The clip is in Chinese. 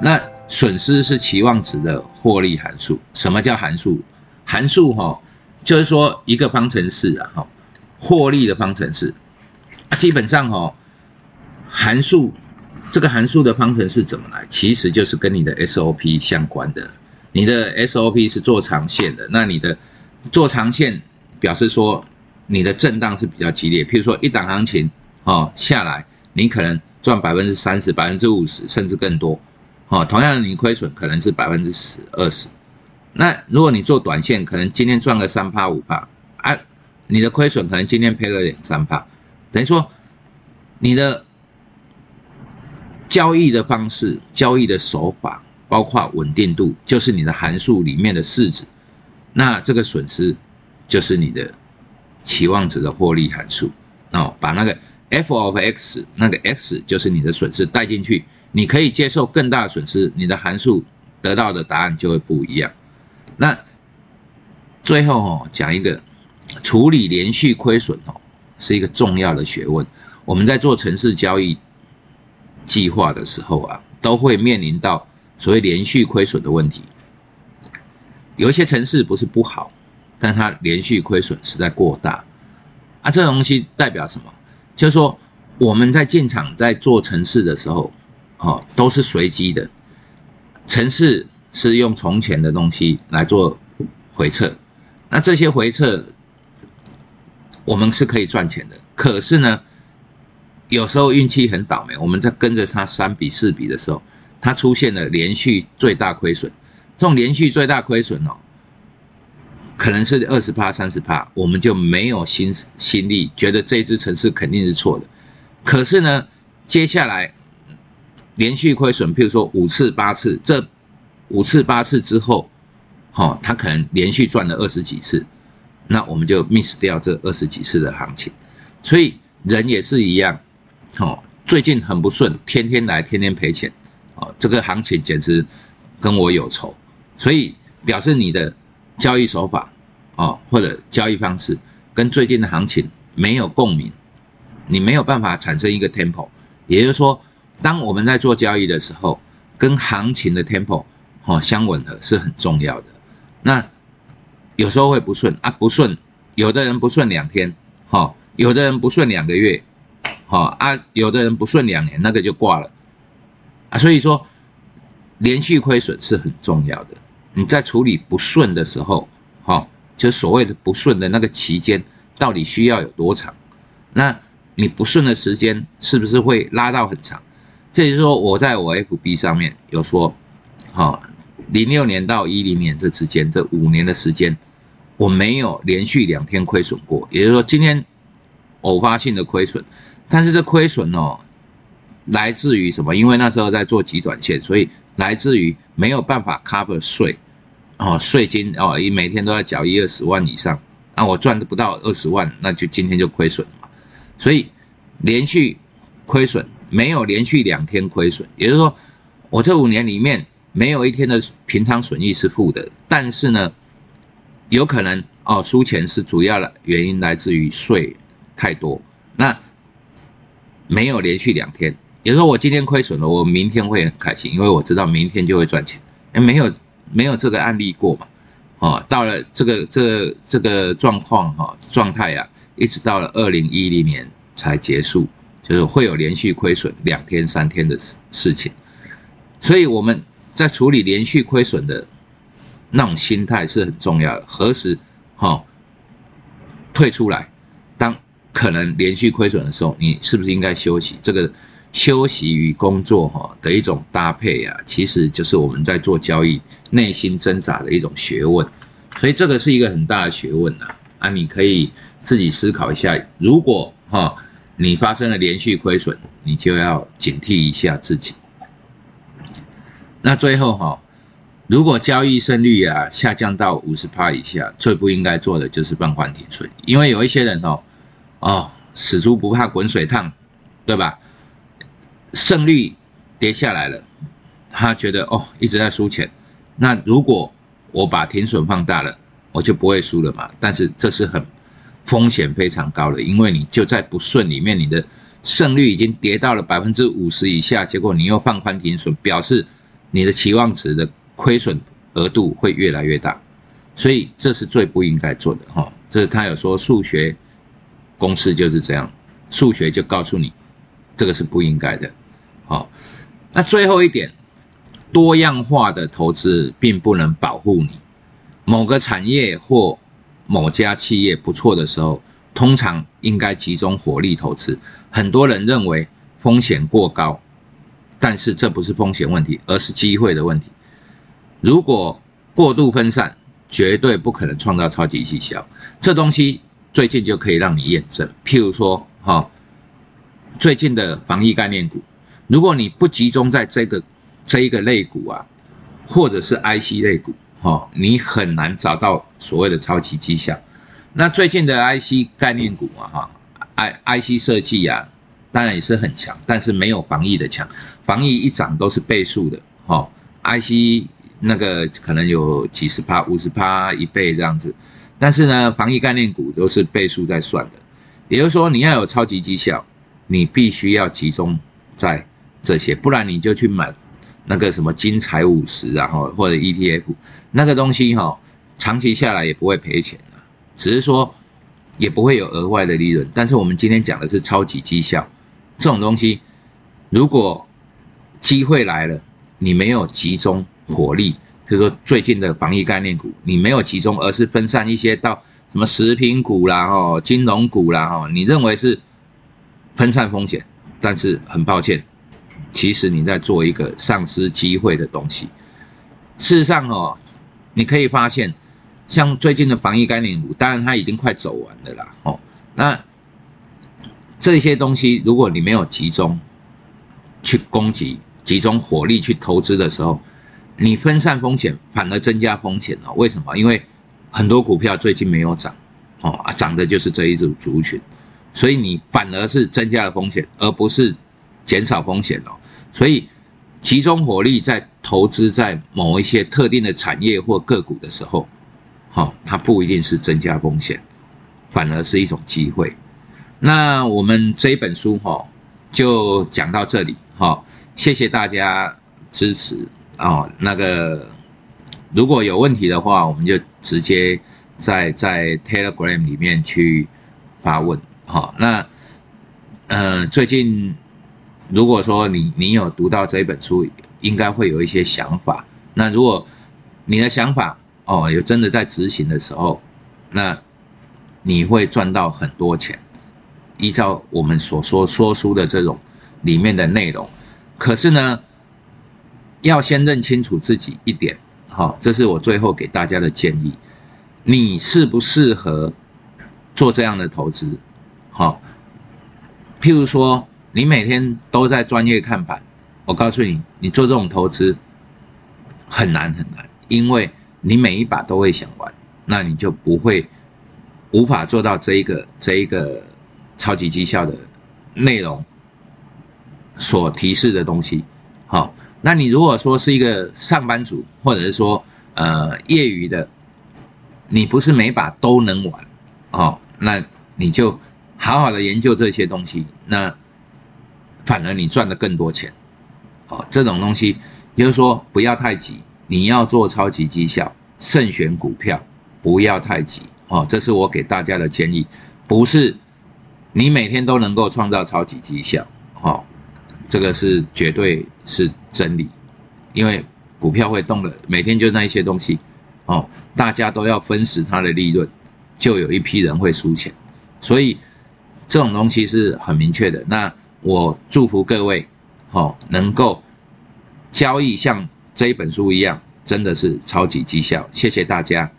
那损失是期望值的获利函数。什么叫函数？函数哈，就是说一个方程式啊，哈，获利的方程式。基本上哈，函数这个函数的方程式怎么来？其实就是跟你的 SOP 相关的。你的 SOP 是做长线的，那你的做长线表示说你的震荡是比较激烈。譬如说一档行情哦下来，你可能赚百分之三十、百分之五十，甚至更多。哦，同样的你亏损可能是百分之十、二十。那如果你做短线，可能今天赚个三趴五趴，啊，你的亏损可能今天赔了两三趴，等于说你的交易的方式、交易的手法，包括稳定度，就是你的函数里面的式子，那这个损失就是你的期望值的获利函数。哦，把那个 f of x 那个 x 就是你的损失带进去，你可以接受更大的损失，你的函数得到的答案就会不一样。那最后哦，讲一个处理连续亏损哦，是一个重要的学问。我们在做城市交易计划的时候啊，都会面临到所谓连续亏损的问题。有一些城市不是不好，但它连续亏损实在过大啊。这东西代表什么？就是说我们在进场在做城市的时候，哦，都是随机的城市。是用从前的东西来做回撤，那这些回撤我们是可以赚钱的。可是呢，有时候运气很倒霉，我们在跟着它三比四比的时候，它出现了连续最大亏损。这种连续最大亏损哦，可能是二十趴、三十趴，我们就没有心心力，觉得这一支城市肯定是错的。可是呢，接下来连续亏损，譬如说五次、八次，这五次八次之后，好，他可能连续赚了二十几次，那我们就 miss 掉这二十几次的行情。所以人也是一样，哦，最近很不顺，天天来，天天赔钱，哦，这个行情简直跟我有仇。所以表示你的交易手法，哦，或者交易方式跟最近的行情没有共鸣，你没有办法产生一个 tempo。也就是说，当我们在做交易的时候，跟行情的 tempo。哦，相吻合是很重要的。那有时候会不顺啊，不顺，有的人不顺两天，哈，有的人不顺两个月，哈啊，有的人不顺两年，那个就挂了啊。所以说，连续亏损是很重要的。你在处理不顺的时候，哈，就所谓的不顺的那个期间，到底需要有多长？那你不顺的时间是不是会拉到很长？这就是说，我在我 FB 上面有说，哈。零六年到一零年这之间，这五年的时间，我没有连续两天亏损过。也就是说，今天偶发性的亏损，但是这亏损哦，来自于什么？因为那时候在做极短线，所以来自于没有办法 cover 税哦，税金哦，一每天都要缴一二十万以上，那我赚的不到二十万，那就今天就亏损了嘛。所以连续亏损，没有连续两天亏损，也就是说，我这五年里面。没有一天的平仓损益是负的，但是呢，有可能哦，输钱是主要的原因来自于税太多。那没有连续两天，也就是说我今天亏损了，我明天会很开心，因为我知道明天就会赚钱。没有没有这个案例过嘛？哦，到了这个这这个状况哈状态啊，一直到了二零一零年才结束，就是会有连续亏损两天三天的事事情，所以我们。在处理连续亏损的那种心态是很重要的。何时哈退出来？当可能连续亏损的时候，你是不是应该休息？这个休息与工作哈的一种搭配啊，其实就是我们在做交易内心挣扎的一种学问。所以这个是一个很大的学问呐啊！你可以自己思考一下，如果哈你发生了连续亏损，你就要警惕一下自己。那最后哈，如果交易胜率啊下降到五十趴以下，最不应该做的就是放宽停损，因为有一些人哦，哦死猪不怕滚水烫，对吧？胜率跌下来了，他觉得哦一直在输钱，那如果我把停损放大了，我就不会输了嘛。但是这是很风险非常高了，因为你就在不顺里面，你的胜率已经跌到了百分之五十以下，结果你又放宽停损，表示。你的期望值的亏损额度会越来越大，所以这是最不应该做的哈。这是他有说数学公式就是这样，数学就告诉你这个是不应该的。好，那最后一点，多样化的投资并不能保护你。某个产业或某家企业不错的时候，通常应该集中火力投资。很多人认为风险过高。但是这不是风险问题，而是机会的问题。如果过度分散，绝对不可能创造超级绩效。这东西最近就可以让你验证。譬如说，哈，最近的防疫概念股，如果你不集中在这个这一个类股啊，或者是 IC 类股，哈，你很难找到所谓的超级绩效。那最近的 IC 概念股啊，哈，I IC 设计呀。当然也是很强，但是没有防疫的强。防疫一涨都是倍数的，哈，IC 那个可能有几十趴、五十趴一倍这样子。但是呢，防疫概念股都是倍数在算的。也就是说，你要有超级绩效，你必须要集中在这些，不然你就去买那个什么金财五十啊，哈，或者 ETF 那个东西哈，长期下来也不会赔钱的，只是说也不会有额外的利润。但是我们今天讲的是超级绩效。这种东西，如果机会来了，你没有集中火力，比如说最近的防疫概念股，你没有集中，而是分散一些到什么食品股啦、哦金融股啦、哦，你认为是分散风险，但是很抱歉，其实你在做一个丧失机会的东西。事实上哦，你可以发现，像最近的防疫概念股，当然它已经快走完了啦，哦，那。这些东西，如果你没有集中去攻击、集中火力去投资的时候，你分散风险反而增加风险了。为什么？因为很多股票最近没有涨，哦啊，涨的就是这一组族群，所以你反而是增加了风险，而不是减少风险哦。所以集中火力在投资在某一些特定的产业或个股的时候，好，它不一定是增加风险，反而是一种机会。那我们这一本书哈，就讲到这里哈，谢谢大家支持哦。那个如果有问题的话，我们就直接在在 Telegram 里面去发问哈。那呃，最近如果说你你有读到这一本书，应该会有一些想法。那如果你的想法哦，有真的在执行的时候，那你会赚到很多钱。依照我们所说说书的这种里面的内容，可是呢，要先认清楚自己一点，好，这是我最后给大家的建议，你适不适合做这样的投资？好，譬如说你每天都在专业看盘，我告诉你，你做这种投资很难很难，因为你每一把都会想玩，那你就不会无法做到这一个这一个。超级绩效的内容所提示的东西，好，那你如果说是一个上班族，或者是说呃业余的，你不是每把都能玩，哦，那你就好好的研究这些东西，那反而你赚的更多钱，哦，这种东西也就是说不要太急，你要做超级绩效，慎选股票，不要太急，哦，这是我给大家的建议，不是。你每天都能够创造超级绩效，哦，这个是绝对是真理，因为股票会动的，每天就那一些东西，哦，大家都要分食它的利润，就有一批人会输钱，所以这种东西是很明确的。那我祝福各位，好，能够交易像这一本书一样，真的是超级绩效，谢谢大家。